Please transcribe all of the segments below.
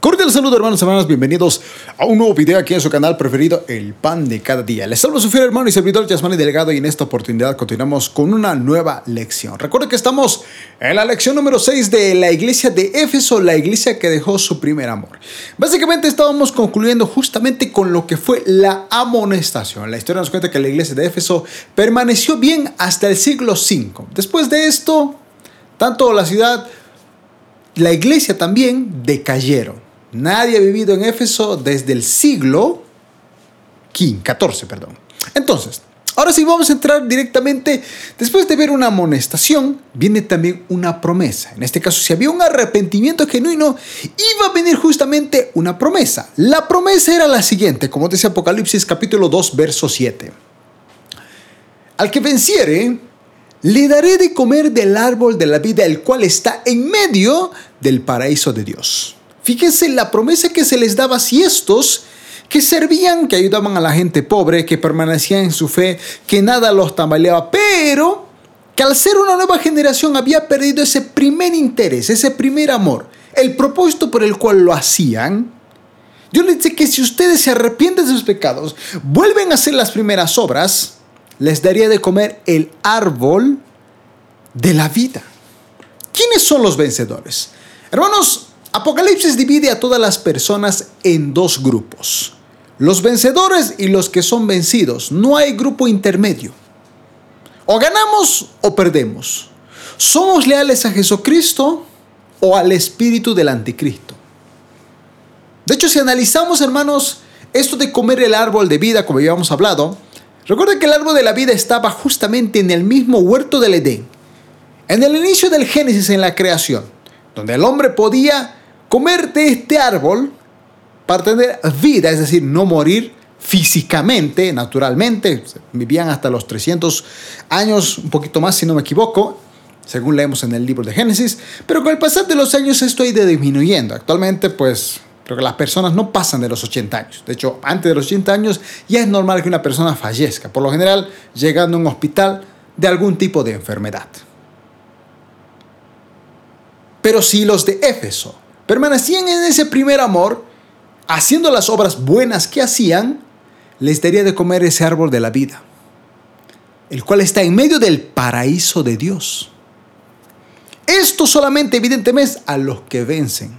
Cordial saludo hermanos y hermanas, bienvenidos a un nuevo video aquí en su canal preferido, El Pan de Cada Día. Les saludo su fiel hermano y servidor Yasmani Delgado y en esta oportunidad continuamos con una nueva lección. Recuerden que estamos en la lección número 6 de la iglesia de Éfeso, la iglesia que dejó su primer amor. Básicamente estábamos concluyendo justamente con lo que fue la amonestación. La historia nos cuenta que la iglesia de Éfeso permaneció bien hasta el siglo V. Después de esto, tanto la ciudad, la iglesia también decayeron. Nadie ha vivido en Éfeso desde el siglo XIV, perdón. Entonces, ahora sí vamos a entrar directamente, después de ver una amonestación, viene también una promesa. En este caso, si había un arrepentimiento genuino, iba a venir justamente una promesa. La promesa era la siguiente, como dice Apocalipsis capítulo 2, verso 7. Al que venciere, le daré de comer del árbol de la vida, el cual está en medio del paraíso de Dios. Fíjense la promesa que se les daba si estos que servían, que ayudaban a la gente pobre, que permanecían en su fe, que nada los tambaleaba, pero que al ser una nueva generación había perdido ese primer interés, ese primer amor, el propósito por el cual lo hacían. Dios les dice que si ustedes se arrepienten de sus pecados, vuelven a hacer las primeras obras, les daría de comer el árbol de la vida. ¿Quiénes son los vencedores? Hermanos, Apocalipsis divide a todas las personas en dos grupos. Los vencedores y los que son vencidos. No hay grupo intermedio. O ganamos o perdemos. ¿Somos leales a Jesucristo o al espíritu del anticristo? De hecho, si analizamos, hermanos, esto de comer el árbol de vida, como habíamos hablado, recuerden que el árbol de la vida estaba justamente en el mismo huerto del Edén, en el inicio del Génesis en la creación, donde el hombre podía comer de este árbol para tener vida, es decir, no morir físicamente, naturalmente. Vivían hasta los 300 años, un poquito más si no me equivoco, según leemos en el libro de Génesis. Pero con el pasar de los años esto ha ido disminuyendo. Actualmente, pues, creo que las personas no pasan de los 80 años. De hecho, antes de los 80 años ya es normal que una persona fallezca. Por lo general, llegando a un hospital de algún tipo de enfermedad. Pero si los de Éfeso permanecían en ese primer amor, haciendo las obras buenas que hacían, les daría de comer ese árbol de la vida, el cual está en medio del paraíso de Dios. Esto solamente evidentemente a los que vencen.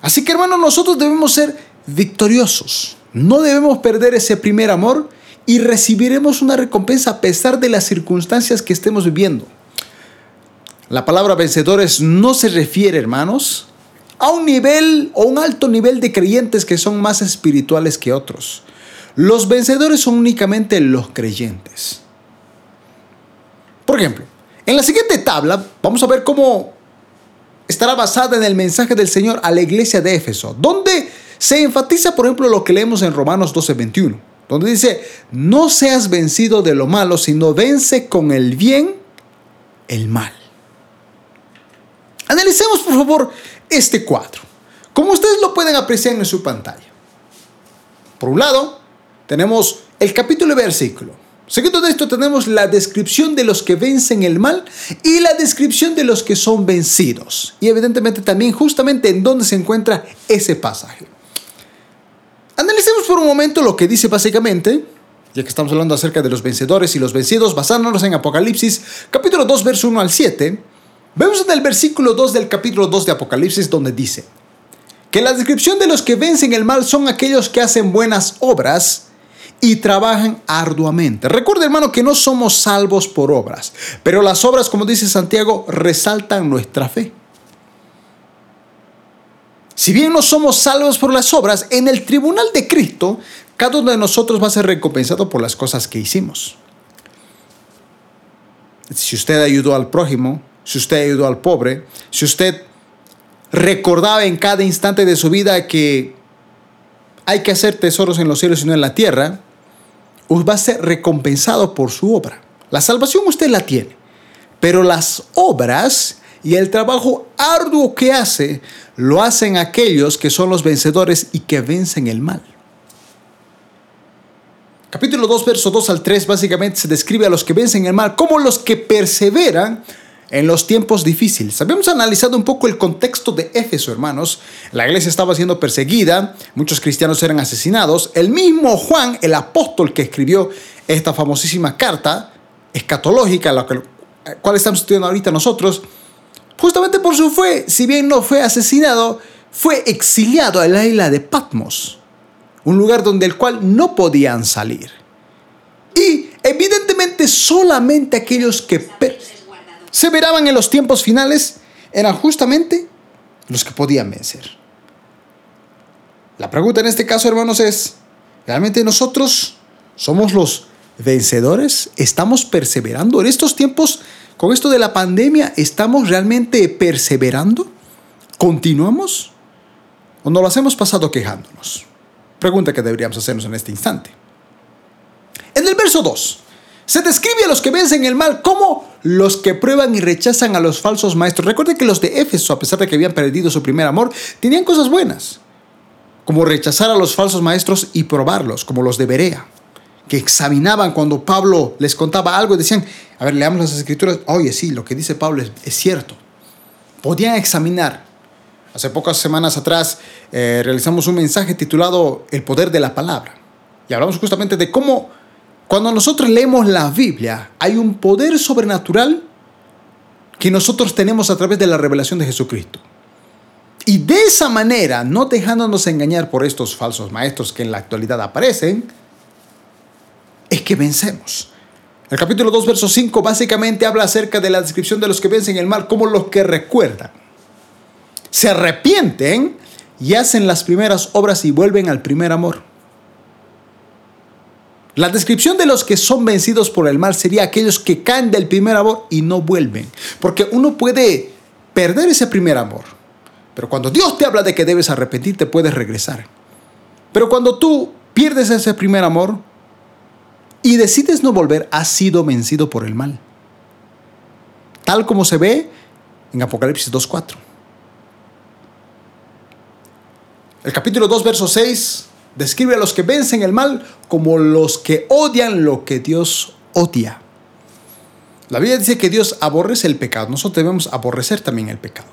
Así que hermanos, nosotros debemos ser victoriosos. No debemos perder ese primer amor y recibiremos una recompensa a pesar de las circunstancias que estemos viviendo. La palabra vencedores no se refiere, hermanos, a un nivel o un alto nivel de creyentes que son más espirituales que otros. Los vencedores son únicamente los creyentes. Por ejemplo, en la siguiente tabla vamos a ver cómo estará basada en el mensaje del Señor a la iglesia de Éfeso, donde se enfatiza, por ejemplo, lo que leemos en Romanos 12:21, donde dice, no seas vencido de lo malo, sino vence con el bien el mal. Analicemos por favor este cuadro, como ustedes lo pueden apreciar en su pantalla. Por un lado, tenemos el capítulo y versículo. Seguido de esto tenemos la descripción de los que vencen el mal y la descripción de los que son vencidos. Y evidentemente también justamente en dónde se encuentra ese pasaje. Analicemos por un momento lo que dice básicamente, ya que estamos hablando acerca de los vencedores y los vencidos, basándonos en Apocalipsis capítulo 2, verso 1 al 7. Vemos en el versículo 2 del capítulo 2 de Apocalipsis donde dice que la descripción de los que vencen el mal son aquellos que hacen buenas obras y trabajan arduamente. Recuerda hermano que no somos salvos por obras, pero las obras, como dice Santiago, resaltan nuestra fe. Si bien no somos salvos por las obras, en el tribunal de Cristo, cada uno de nosotros va a ser recompensado por las cosas que hicimos. Si usted ayudó al prójimo, si usted ayudó al pobre, si usted recordaba en cada instante de su vida que hay que hacer tesoros en los cielos y no en la tierra, usted va a ser recompensado por su obra. La salvación usted la tiene, pero las obras y el trabajo arduo que hace lo hacen aquellos que son los vencedores y que vencen el mal. Capítulo 2, verso 2 al 3 básicamente se describe a los que vencen el mal como los que perseveran en los tiempos difíciles. Habíamos analizado un poco el contexto de Éfeso, hermanos. La iglesia estaba siendo perseguida, muchos cristianos eran asesinados. El mismo Juan, el apóstol que escribió esta famosísima carta escatológica, la cual estamos estudiando ahorita nosotros, justamente por su fe, si bien no fue asesinado, fue exiliado a la isla de Patmos, un lugar donde el cual no podían salir. Y evidentemente solamente aquellos que se veraban en los tiempos finales eran justamente los que podían vencer. La pregunta en este caso, hermanos, es, ¿realmente nosotros somos los vencedores? ¿Estamos perseverando en estos tiempos? Con esto de la pandemia, ¿estamos realmente perseverando? ¿Continuamos? ¿O no lo hacemos pasado quejándonos? Pregunta que deberíamos hacernos en este instante. En el verso 2, se describe a los que vencen el mal como los que prueban y rechazan a los falsos maestros. Recuerden que los de Éfeso, a pesar de que habían perdido su primer amor, tenían cosas buenas, como rechazar a los falsos maestros y probarlos, como los de Berea, que examinaban cuando Pablo les contaba algo y decían, a ver, leamos las escrituras, oye, sí, lo que dice Pablo es, cierto. Podían examinar. Hace pocas semanas atrás eh, realizamos un mensaje titulado El poder de la palabra. Y hablamos justamente de cómo cuando nosotros leemos la Biblia, hay un poder sobrenatural que nosotros tenemos a través de la revelación de Jesucristo. Y de esa manera, no dejándonos engañar por estos falsos maestros que en la actualidad aparecen, es que vencemos. El capítulo 2, verso 5 básicamente habla acerca de la descripción de los que vencen el mal como los que recuerdan. Se arrepienten y hacen las primeras obras y vuelven al primer amor. La descripción de los que son vencidos por el mal sería aquellos que caen del primer amor y no vuelven. Porque uno puede perder ese primer amor. Pero cuando Dios te habla de que debes arrepentirte, puedes regresar. Pero cuando tú pierdes ese primer amor y decides no volver, has sido vencido por el mal. Tal como se ve en Apocalipsis 2.4. El capítulo 2, verso 6 Describe a los que vencen el mal como los que odian lo que Dios odia. La Biblia dice que Dios aborrece el pecado. Nosotros debemos aborrecer también el pecado.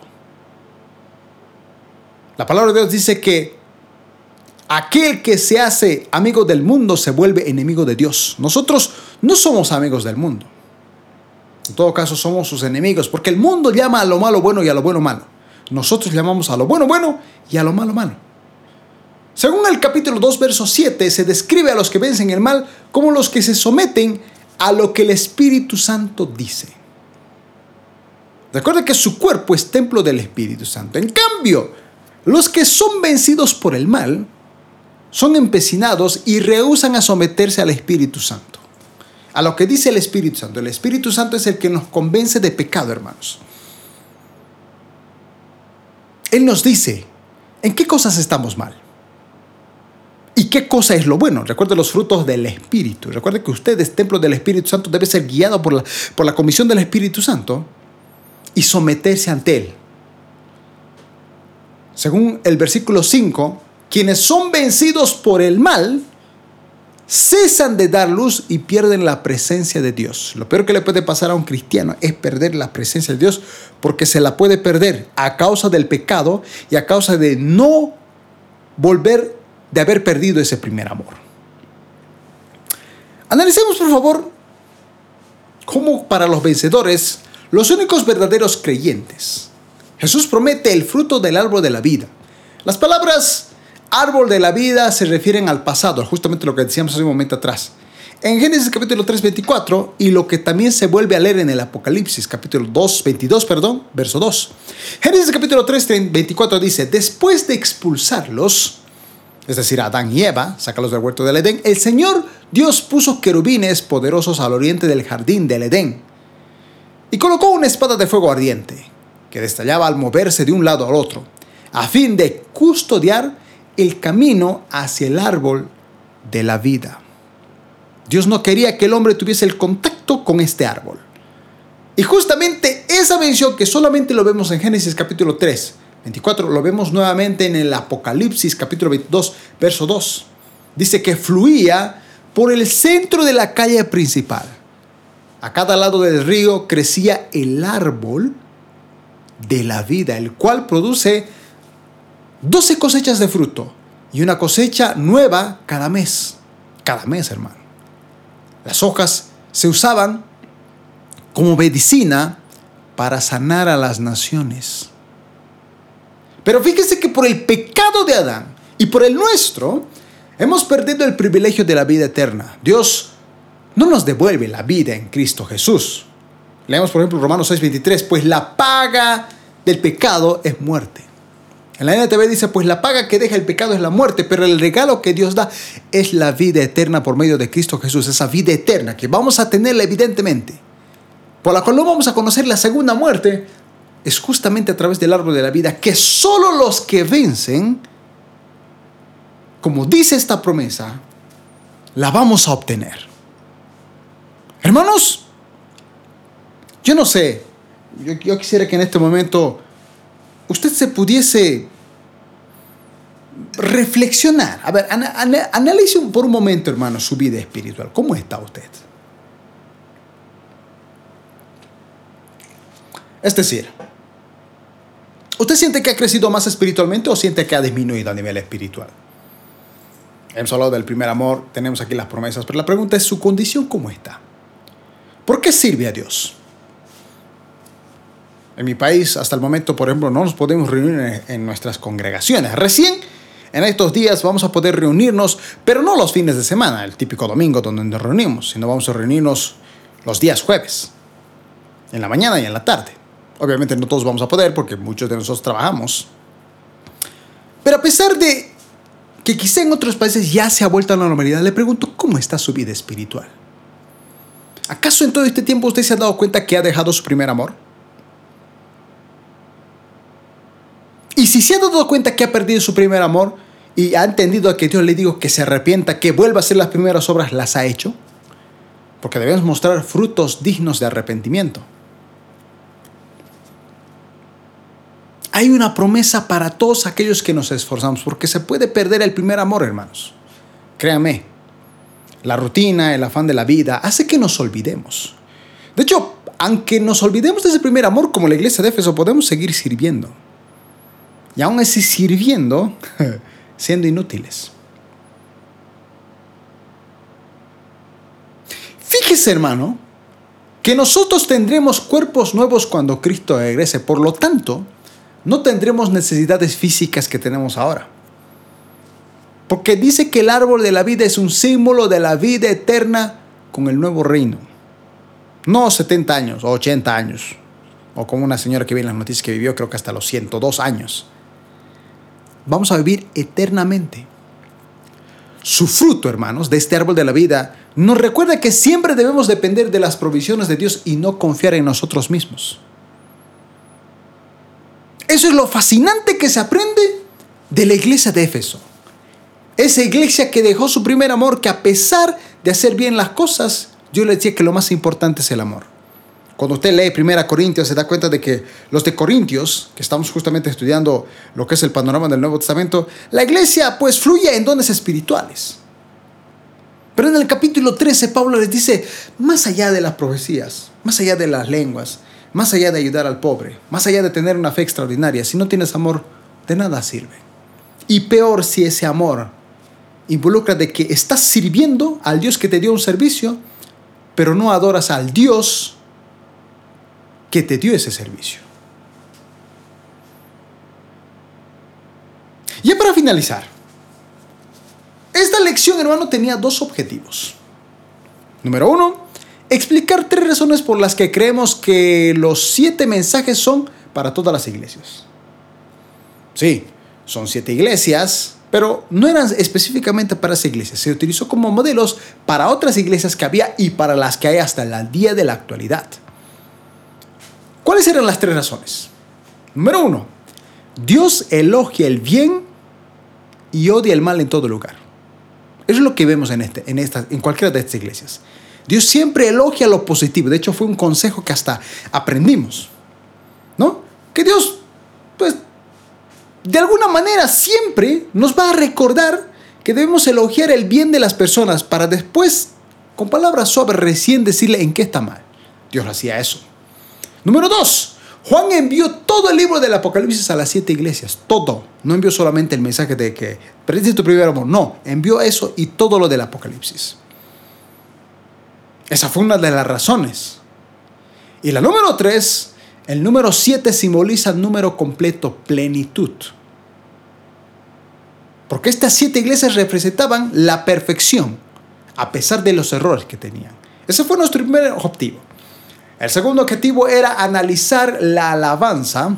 La palabra de Dios dice que aquel que se hace amigo del mundo se vuelve enemigo de Dios. Nosotros no somos amigos del mundo. En todo caso somos sus enemigos, porque el mundo llama a lo malo bueno y a lo bueno malo. Nosotros llamamos a lo bueno bueno y a lo malo malo. Según el capítulo 2, verso 7, se describe a los que vencen el mal como los que se someten a lo que el Espíritu Santo dice. Recuerda que su cuerpo es templo del Espíritu Santo. En cambio, los que son vencidos por el mal son empecinados y rehusan a someterse al Espíritu Santo. A lo que dice el Espíritu Santo. El Espíritu Santo es el que nos convence de pecado, hermanos. Él nos dice en qué cosas estamos mal. ¿Y qué cosa es lo bueno? Recuerde los frutos del Espíritu. Recuerde que usted es templo del Espíritu Santo, debe ser guiado por la, por la comisión del Espíritu Santo y someterse ante Él. Según el versículo 5, quienes son vencidos por el mal cesan de dar luz y pierden la presencia de Dios. Lo peor que le puede pasar a un cristiano es perder la presencia de Dios porque se la puede perder a causa del pecado y a causa de no volver de haber perdido ese primer amor. Analicemos por favor cómo para los vencedores, los únicos verdaderos creyentes, Jesús promete el fruto del árbol de la vida. Las palabras árbol de la vida se refieren al pasado, justamente lo que decíamos hace un momento atrás. En Génesis capítulo 3, 24 y lo que también se vuelve a leer en el Apocalipsis capítulo 2, 22, perdón, verso 2. Génesis capítulo 3, 24 dice, después de expulsarlos, es decir, Adán y Eva, sácalos del huerto del Edén, el Señor Dios puso querubines poderosos al oriente del jardín del Edén y colocó una espada de fuego ardiente que destallaba al moverse de un lado al otro, a fin de custodiar el camino hacia el árbol de la vida. Dios no quería que el hombre tuviese el contacto con este árbol. Y justamente esa mención que solamente lo vemos en Génesis capítulo 3, 24 lo vemos nuevamente en el Apocalipsis capítulo 22, verso 2. Dice que fluía por el centro de la calle principal. a cada lado del río crecía el árbol de la vida, el cual produce 12 cosechas de fruto y una cosecha nueva cada mes. Cada mes, hermano. Las hojas se usaban como medicina para sanar a las naciones. Pero fíjese que por el pecado de Adán y por el nuestro, hemos perdido el privilegio de la vida eterna. Dios no nos devuelve la vida en Cristo Jesús. Leemos por ejemplo Romanos 6:23, pues la paga del pecado es muerte. En la NTV dice, pues la paga que deja el pecado es la muerte, pero el regalo que Dios da es la vida eterna por medio de Cristo Jesús, esa vida eterna que vamos a tenerla evidentemente, por la cual no vamos a conocer la segunda muerte, es justamente a través del árbol de la vida que solo los que vencen, como dice esta promesa, la vamos a obtener. Hermanos, yo no sé, yo, quisiera que en este momento usted se pudiese reflexionar. A ver, analice por un momento, hermano, su vida espiritual. ¿Cómo está usted? Es decir, ¿usted siente que ha crecido más espiritualmente o siente que ha disminuido a nivel espiritual? Hemos hablado del primer amor, tenemos aquí las promesas, pero la pregunta es su condición, ¿cómo está? ¿Por qué sirve a Dios? En mi país, hasta el momento, por ejemplo, no nos podemos reunir en nuestras congregaciones. Recién, en estos días, vamos a poder reunirnos, pero no los fines de semana, el típico domingo donde nos reunimos, sino vamos a reunirnos los días jueves, en la mañana y en la tarde. Obviamente no todos vamos a poder porque muchos de nosotros trabajamos. Pero a pesar de que quizá en otros países ya se ha vuelto a la normalidad, le pregunto, ¿cómo está su vida espiritual? ¿Acaso en todo este tiempo usted se ha dado cuenta que ha dejado su primer amor? Y si se ha dado cuenta que ha perdido su primer amor y ha entendido que Dios le dijo que se arrepienta, que vuelva a hacer las primeras obras, ¿las ha hecho? Porque debemos mostrar frutos dignos de arrepentimiento. Hay una promesa para todos aquellos que nos esforzamos, porque se puede perder el primer amor, hermanos. Créame, la rutina, el afán de la vida, hace que nos olvidemos. De hecho, aunque nos olvidemos de ese primer amor, como la iglesia de Éfeso, podemos seguir sirviendo. Y aún así sirviendo, siendo inútiles. Fíjese, hermano, que nosotros tendremos cuerpos nuevos cuando Cristo regrese. Por lo tanto, no tendremos necesidades físicas que tenemos ahora. Porque dice que el árbol de la vida es un símbolo de la vida eterna con el nuevo reino. No 70 años o 80 años. O como una señora que vi en las noticias que vivió creo que hasta los 102 años. Vamos a vivir eternamente. Su fruto, hermanos, de este árbol de la vida nos recuerda que siempre debemos depender de las provisiones de Dios y no confiar en nosotros mismos. Eso es lo fascinante que se aprende de la iglesia de Éfeso. Esa iglesia que dejó su primer amor, que a pesar de hacer bien las cosas, yo le decía que lo más importante es el amor. Cuando usted lee Primera Corintios se da cuenta de que los de Corintios, que estamos justamente estudiando lo que es el panorama del Nuevo Testamento, la iglesia pues fluye en dones espirituales. Pero en el capítulo 13 Pablo les dice, más allá de las profecías, más allá de las lenguas, más allá de ayudar al pobre, más allá de tener una fe extraordinaria, si no tienes amor, de nada sirve. Y peor si ese amor involucra de que estás sirviendo al Dios que te dio un servicio, pero no adoras al Dios que te dio ese servicio. Y para finalizar, esta lección, hermano, tenía dos objetivos. Número uno, explicar tres razones por las que creemos que los siete mensajes son para todas las iglesias. Sí, son siete iglesias, pero no eran específicamente para esa iglesia. Se utilizó como modelos para otras iglesias que había y para las que hay hasta el día de la actualidad. ¿Cuáles eran las tres razones? Número uno, Dios elogia el bien y odia el mal en todo lugar. Eso es lo que vemos en, este, en, esta, en cualquiera de estas iglesias. Dios siempre elogia lo positivo. De hecho, fue un consejo que hasta aprendimos. ¿No? Que Dios, pues, de alguna manera siempre nos va a recordar que debemos elogiar el bien de las personas para después, con palabras suaves, recién decirle en qué está mal. Dios hacía eso. Número dos, Juan envió todo el libro del Apocalipsis a las siete iglesias, todo. No envió solamente el mensaje de que perdiste tu primer amor, no, envió eso y todo lo del Apocalipsis. Esa fue una de las razones. Y la número tres, el número siete simboliza el número completo, plenitud. Porque estas siete iglesias representaban la perfección, a pesar de los errores que tenían. Ese fue nuestro primer objetivo. El segundo objetivo era analizar la alabanza,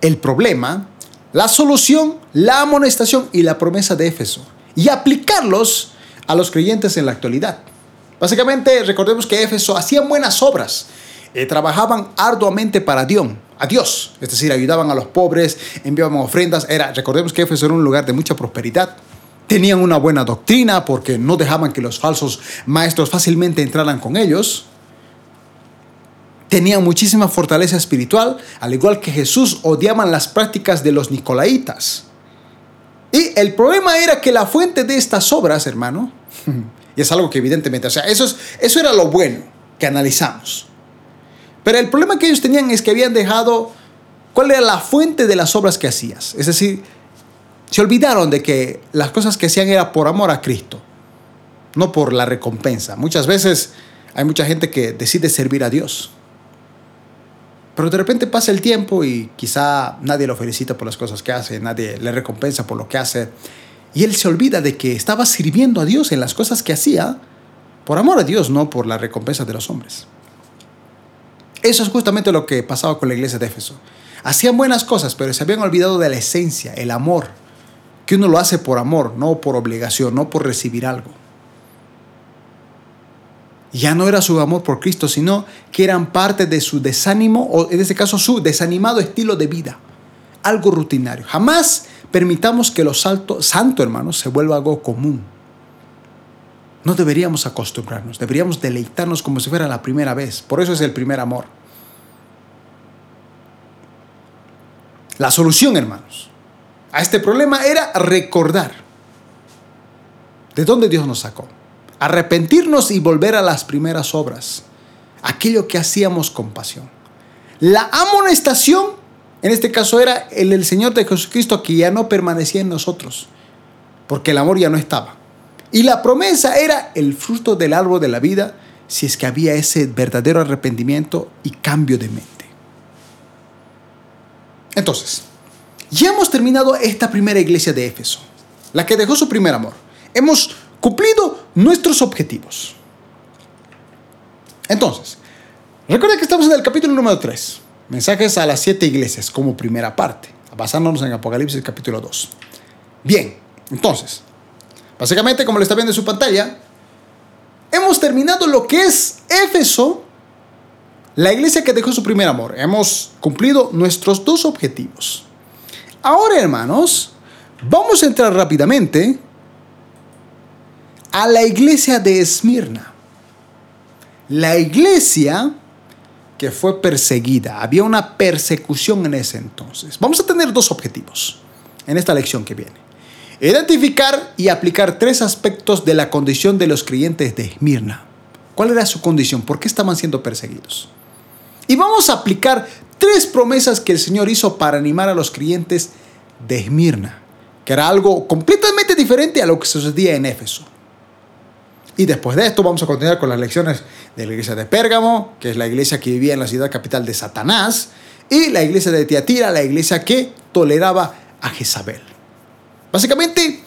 el problema, la solución, la amonestación y la promesa de Éfeso y aplicarlos a los creyentes en la actualidad. Básicamente, recordemos que Éfeso hacían buenas obras, y trabajaban arduamente para Dios, Dios, es decir, ayudaban a los pobres, enviaban ofrendas. Era, recordemos que Éfeso era un lugar de mucha prosperidad. Tenían una buena doctrina porque no dejaban que los falsos maestros fácilmente entraran con ellos. Tenían muchísima fortaleza espiritual, al igual que Jesús odiaban las prácticas de los nicolaitas. Y el problema era que la fuente de estas obras, hermano, y es algo que evidentemente, o sea, eso, es, eso era lo bueno que analizamos. Pero el problema que ellos tenían es que habían dejado cuál era la fuente de las obras que hacías. Es decir, se olvidaron de que las cosas que hacían era por amor a Cristo, no por la recompensa. Muchas veces hay mucha gente que decide servir a Dios. Pero de repente pasa el tiempo y quizá nadie lo felicita por las cosas que hace, nadie le recompensa por lo que hace. Y él se olvida de que estaba sirviendo a Dios en las cosas que hacía por amor a Dios, no por la recompensa de los hombres. Eso es justamente lo que pasaba con la iglesia de Éfeso. Hacían buenas cosas, pero se habían olvidado de la esencia, el amor. Que uno lo hace por amor, no por obligación, no por recibir algo. Ya no era su amor por Cristo, sino que eran parte de su desánimo, o en este caso su desanimado estilo de vida. Algo rutinario. Jamás permitamos que lo santo, hermanos, se vuelva algo común. No deberíamos acostumbrarnos, deberíamos deleitarnos como si fuera la primera vez. Por eso es el primer amor. La solución, hermanos, a este problema era recordar de dónde Dios nos sacó. Arrepentirnos y volver a las primeras obras. Aquello que hacíamos con pasión. La amonestación, en este caso, era el, el Señor de Jesucristo que ya no permanecía en nosotros. Porque el amor ya no estaba. Y la promesa era el fruto del árbol de la vida si es que había ese verdadero arrepentimiento y cambio de mente. Entonces, ya hemos terminado esta primera iglesia de Éfeso, la que dejó su primer amor. Hemos cumplido nuestros objetivos. Entonces, recuerda que estamos en el capítulo número 3, mensajes a las siete iglesias como primera parte, basándonos en Apocalipsis capítulo 2. Bien, entonces, Básicamente, como lo está viendo en su pantalla, hemos terminado lo que es Éfeso, la iglesia que dejó su primer amor. Hemos cumplido nuestros dos objetivos. Ahora, hermanos, vamos a entrar rápidamente a la iglesia de Esmirna. La iglesia que fue perseguida. Había una persecución en ese entonces. Vamos a tener dos objetivos en esta lección que viene. Identificar y aplicar tres aspectos de la condición de los creyentes de Esmirna. ¿Cuál era su condición? ¿Por qué estaban siendo perseguidos? Y vamos a aplicar tres promesas que el Señor hizo para animar a los creyentes de Esmirna, que era algo completamente diferente a lo que sucedía en Éfeso. Y después de esto vamos a continuar con las lecciones de la iglesia de Pérgamo, que es la iglesia que vivía en la ciudad capital de Satanás, y la iglesia de Tiatira, la iglesia que toleraba a Jezabel. Básicamente,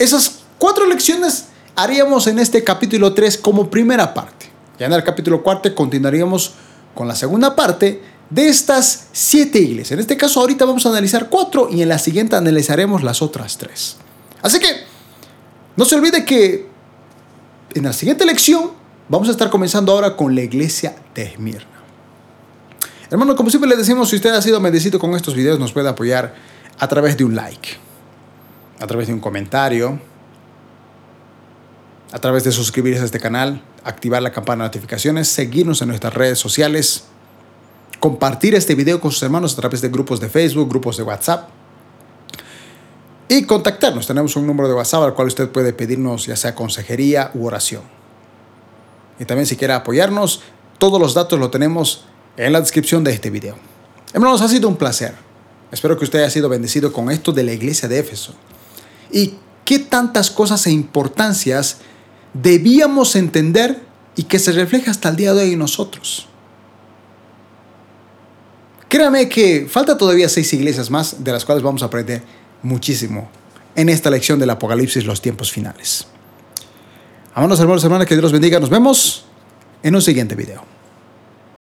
esas cuatro lecciones haríamos en este capítulo 3 como primera parte. Ya en el capítulo 4 continuaríamos con la segunda parte de estas siete iglesias. En este caso ahorita vamos a analizar cuatro y en la siguiente analizaremos las otras tres. Así que no se olvide que en la siguiente lección vamos a estar comenzando ahora con la iglesia de Esmirna. Hermano, como siempre les decimos, si usted ha sido bendecido con estos videos, nos puede apoyar a través de un like a través de un comentario, a través de suscribirse a este canal, activar la campana de notificaciones, seguirnos en nuestras redes sociales, compartir este video con sus hermanos a través de grupos de Facebook, grupos de WhatsApp y contactarnos. Tenemos un número de WhatsApp al cual usted puede pedirnos ya sea consejería u oración. y también si quiere apoyarnos, todos los datos los tenemos en la descripción de este video. Hermanos, ha sido un placer. Espero que usted haya sido bendecido con esto de la iglesia de Éfeso. Y qué tantas cosas e importancias debíamos entender y que se refleja hasta el día de hoy en nosotros. Créame que falta todavía seis iglesias más de las cuales vamos a aprender muchísimo en esta lección del Apocalipsis, los tiempos finales. Amados hermanos hermanas, que Dios los bendiga. Nos vemos en un siguiente video.